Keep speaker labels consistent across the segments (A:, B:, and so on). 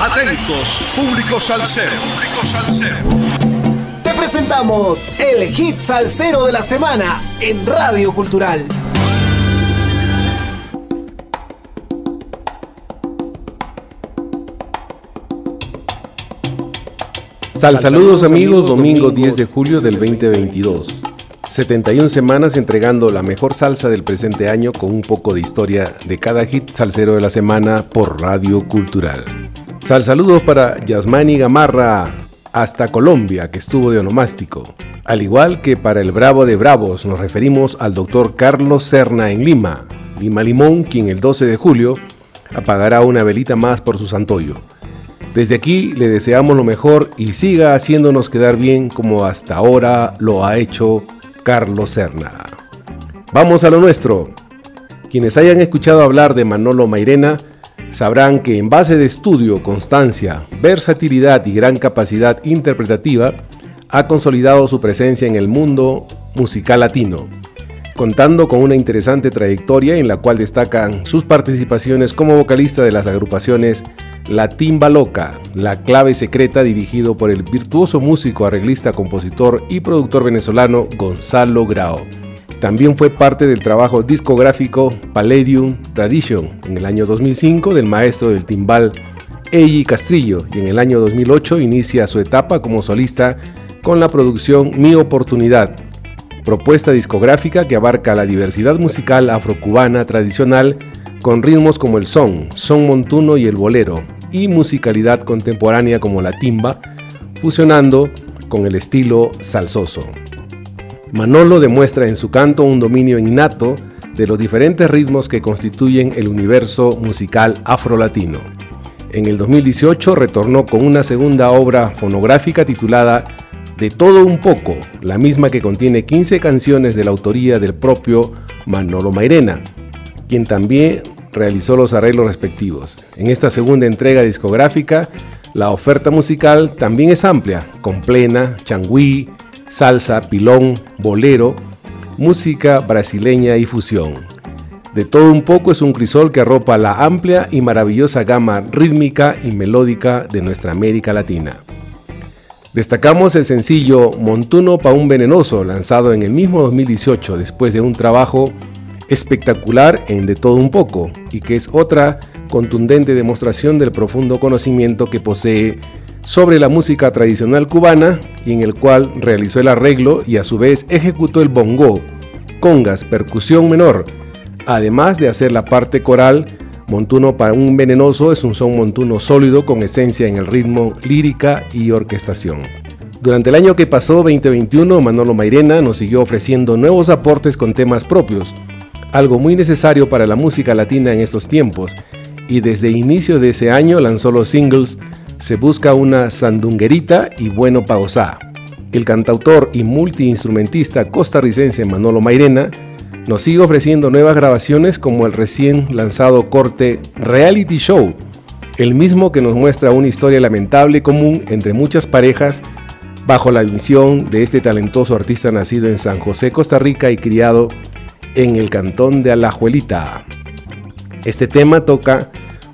A: Atentos, público salsero. Público salsero.
B: Te presentamos el hit salsero de la semana en Radio Cultural.
C: Sal saludos amigos, domingo 10 de julio del 2022. 71 semanas entregando la mejor salsa del presente año con un poco de historia de cada hit salsero de la semana por Radio Cultural. Sal saludos para Yasmani Gamarra hasta Colombia, que estuvo de onomástico. Al igual que para el Bravo de Bravos, nos referimos al doctor Carlos Serna en Lima, Lima Limón, quien el 12 de julio apagará una velita más por su santoyo. Desde aquí le deseamos lo mejor y siga haciéndonos quedar bien como hasta ahora lo ha hecho Carlos Serna. Vamos a lo nuestro. Quienes hayan escuchado hablar de Manolo Mairena sabrán que en base de estudio, constancia, versatilidad y gran capacidad interpretativa, ha consolidado su presencia en el mundo musical latino, contando con una interesante trayectoria en la cual destacan sus participaciones como vocalista de las agrupaciones La Timba Loca, La Clave Secreta dirigido por el virtuoso músico, arreglista, compositor y productor venezolano Gonzalo Grao. También fue parte del trabajo discográfico Palladium Tradition en el año 2005 del maestro del timbal Eiji Castrillo y en el año 2008 inicia su etapa como solista con la producción Mi Oportunidad, propuesta discográfica que abarca la diversidad musical afrocubana tradicional con ritmos como el son, son montuno y el bolero, y musicalidad contemporánea como la timba, fusionando con el estilo salsoso. Manolo demuestra en su canto un dominio innato de los diferentes ritmos que constituyen el universo musical afrolatino. En el 2018 retornó con una segunda obra fonográfica titulada De todo un poco, la misma que contiene 15 canciones de la autoría del propio Manolo Mairena, quien también realizó los arreglos respectivos. En esta segunda entrega discográfica, la oferta musical también es amplia, con plena, changüí, salsa, pilón, bolero, música brasileña y fusión. De todo un poco es un crisol que arropa la amplia y maravillosa gama rítmica y melódica de nuestra América Latina. Destacamos el sencillo Montuno pa' un venenoso, lanzado en el mismo 2018 después de un trabajo espectacular en De todo un poco, y que es otra contundente demostración del profundo conocimiento que posee sobre la música tradicional cubana y en el cual realizó el arreglo y a su vez ejecutó el bongo, congas, percusión menor, además de hacer la parte coral. Montuno para un venenoso es un son montuno sólido con esencia en el ritmo, lírica y orquestación. Durante el año que pasó, 2021, Manolo Mairena nos siguió ofreciendo nuevos aportes con temas propios, algo muy necesario para la música latina en estos tiempos, y desde inicio de ese año lanzó los singles se busca una sandunguerita y bueno pausá. El cantautor y multiinstrumentista costarricense Manolo Mairena nos sigue ofreciendo nuevas grabaciones como el recién lanzado corte Reality Show, el mismo que nos muestra una historia lamentable común entre muchas parejas bajo la visión de este talentoso artista nacido en San José, Costa Rica y criado en el cantón de Alajuelita. Este tema toca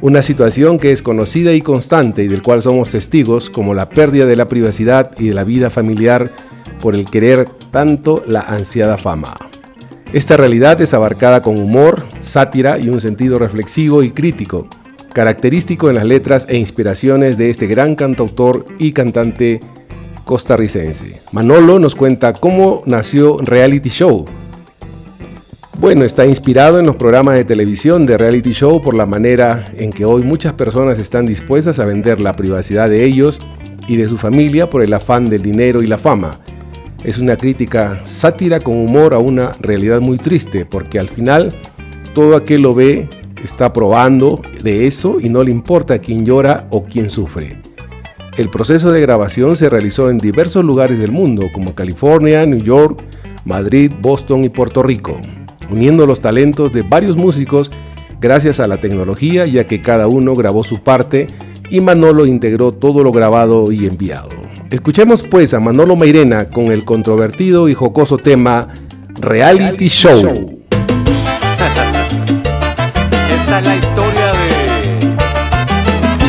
C: una situación que es conocida y constante y del cual somos testigos como la pérdida de la privacidad y de la vida familiar por el querer tanto la ansiada fama. Esta realidad es abarcada con humor, sátira y un sentido reflexivo y crítico, característico en las letras e inspiraciones de este gran cantautor y cantante costarricense. Manolo nos cuenta cómo nació Reality Show, bueno, está inspirado en los programas de televisión de reality show por la manera en que hoy muchas personas están dispuestas a vender la privacidad de ellos y de su familia por el afán del dinero y la fama. Es una crítica sátira con humor a una realidad muy triste, porque al final todo aquel lo ve está probando de eso y no le importa quién llora o quién sufre. El proceso de grabación se realizó en diversos lugares del mundo, como California, New York, Madrid, Boston y Puerto Rico uniendo los talentos de varios músicos gracias a la tecnología, ya que cada uno grabó su parte y Manolo integró todo lo grabado y enviado. Escuchemos pues a Manolo Mairena con el controvertido y jocoso tema Reality Show.
D: Esta es la historia de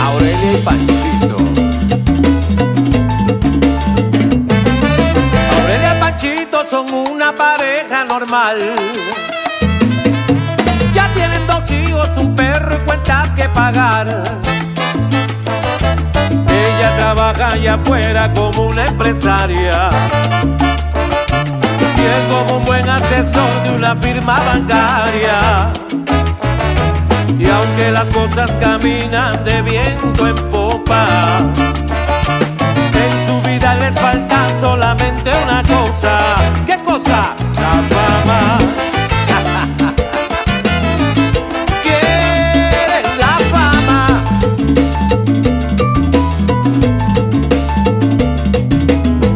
D: Aurelia y son una pareja normal. Ya tienen dos hijos, un perro y cuentas que pagar. Ella trabaja allá afuera como una empresaria. Y él como un buen asesor de una firma bancaria. Y aunque las cosas caminan de viento en popa, en su vida les falta solamente una cosa. ¿Qué cosa? La fama. Quieren la fama.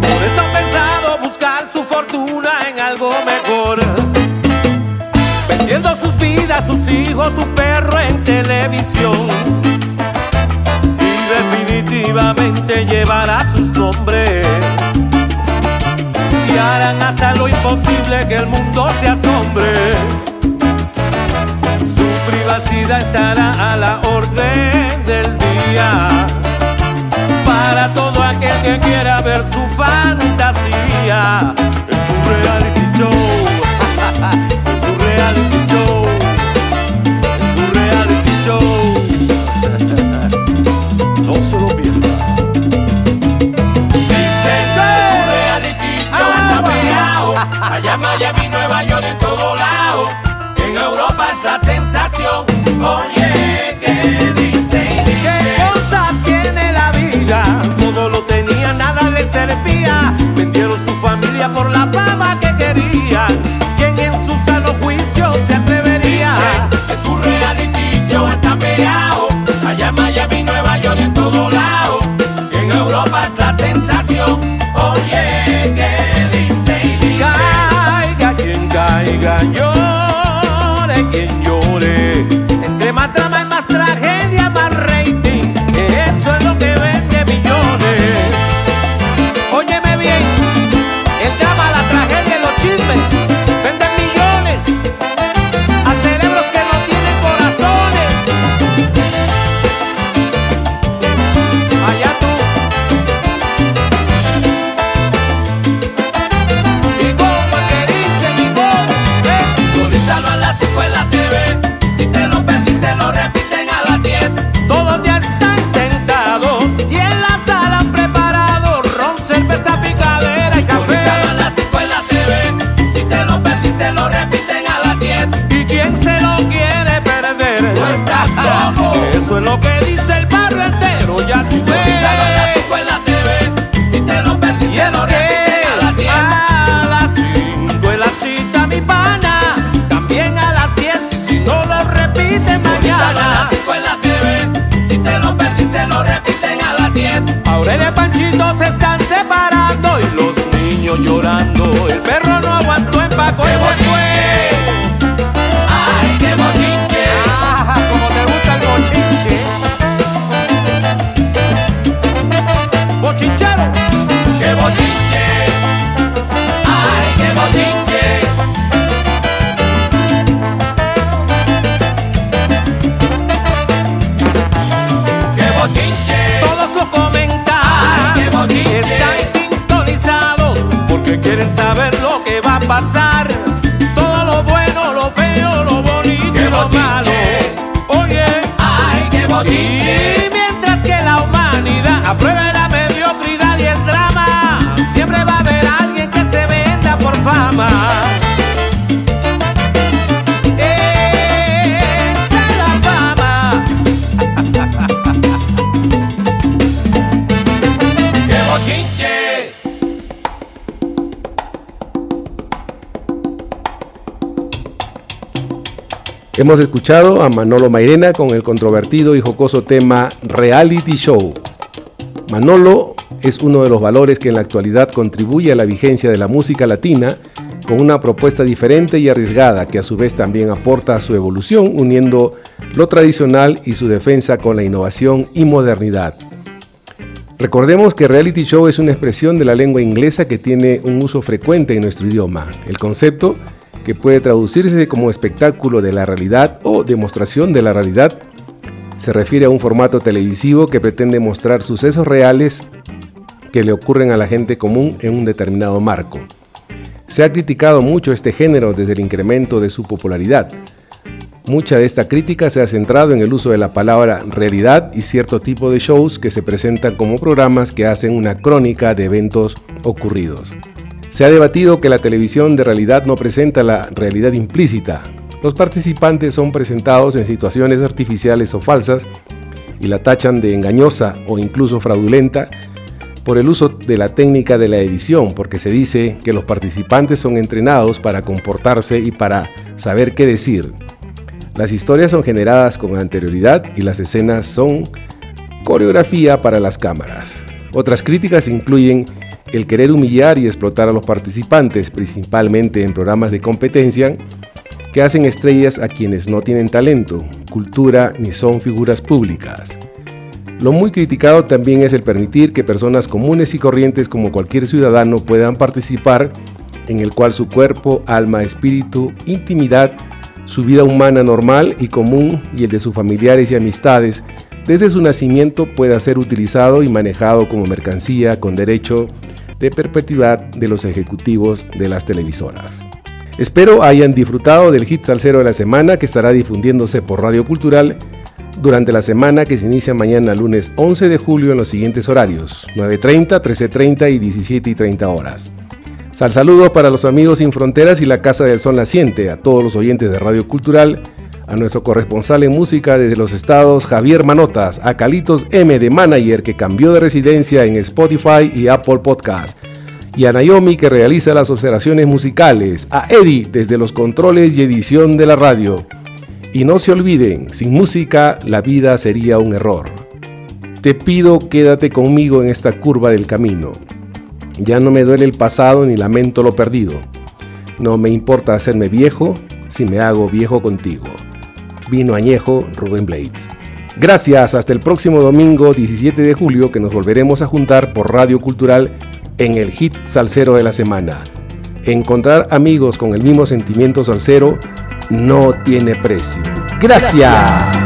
D: Por eso han pensado buscar su fortuna en algo mejor. Vendiendo sus vidas, sus hijos, su perro en televisión. Y definitivamente llevará sus nombres. Y harán hasta lo imposible que el mundo se asombre. Su privacidad estará a la orden del día. Para todo aquel que quiera ver su fantasía Allá en Miami, Nueva York, en todo lado. Que en Europa es la sensación. Apruebe la mediocridad y el drama, siempre va a haber alguien que se venda por fama.
C: Hemos escuchado a Manolo Mairena con el controvertido y jocoso tema Reality Show. Manolo es uno de los valores que en la actualidad contribuye a la vigencia de la música latina con una propuesta diferente y arriesgada que a su vez también aporta a su evolución uniendo lo tradicional y su defensa con la innovación y modernidad. Recordemos que reality show es una expresión de la lengua inglesa que tiene un uso frecuente en nuestro idioma. El concepto, que puede traducirse como espectáculo de la realidad o demostración de la realidad, se refiere a un formato televisivo que pretende mostrar sucesos reales que le ocurren a la gente común en un determinado marco. Se ha criticado mucho este género desde el incremento de su popularidad. Mucha de esta crítica se ha centrado en el uso de la palabra realidad y cierto tipo de shows que se presentan como programas que hacen una crónica de eventos ocurridos. Se ha debatido que la televisión de realidad no presenta la realidad implícita. Los participantes son presentados en situaciones artificiales o falsas y la tachan de engañosa o incluso fraudulenta por el uso de la técnica de la edición, porque se dice que los participantes son entrenados para comportarse y para saber qué decir. Las historias son generadas con anterioridad y las escenas son coreografía para las cámaras. Otras críticas incluyen el querer humillar y explotar a los participantes, principalmente en programas de competencia, que hacen estrellas a quienes no tienen talento, cultura ni son figuras públicas. Lo muy criticado también es el permitir que personas comunes y corrientes como cualquier ciudadano puedan participar en el cual su cuerpo, alma, espíritu, intimidad, su vida humana normal y común y el de sus familiares y amistades desde su nacimiento pueda ser utilizado y manejado como mercancía con derecho de perpetuidad de los ejecutivos de las televisoras. Espero hayan disfrutado del hit salsero de la semana que estará difundiéndose por Radio Cultural durante la semana que se inicia mañana lunes 11 de julio en los siguientes horarios, 9.30, 13.30 y 17.30 horas. Sal saludos para los amigos sin fronteras y la Casa del Sol Naciente, a todos los oyentes de Radio Cultural, a nuestro corresponsal en música desde los estados Javier Manotas, a Calitos M de Manager que cambió de residencia en Spotify y Apple Podcast, y a Naomi que realiza las observaciones musicales, a Eddie desde los controles y edición de la radio. Y no se olviden, sin música la vida sería un error. Te pido quédate conmigo en esta curva del camino. Ya no me duele el pasado ni lamento lo perdido. No me importa hacerme viejo si me hago viejo contigo. Vino añejo Rubén Blades. Gracias, hasta el próximo domingo 17 de julio que nos volveremos a juntar por Radio Cultural en el hit salsero de la semana. Encontrar amigos con el mismo sentimiento salsero no tiene precio. Gracias.